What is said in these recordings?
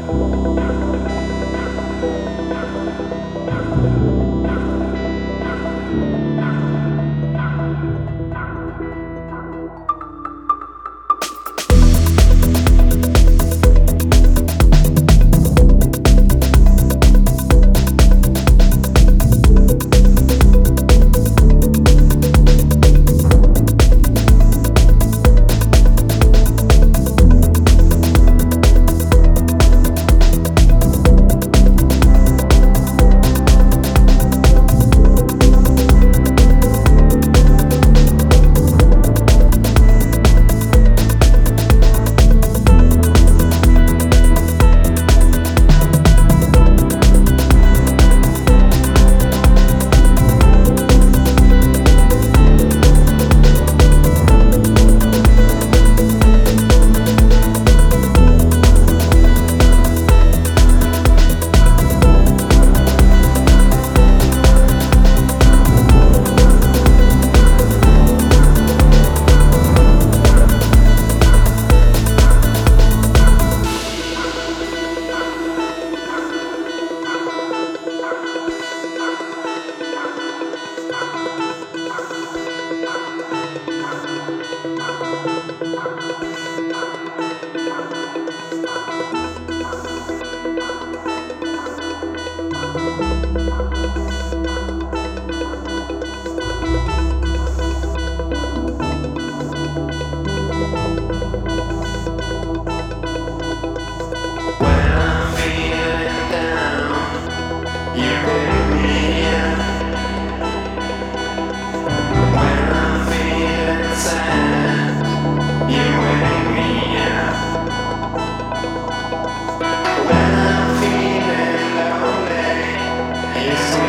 Thank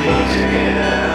together.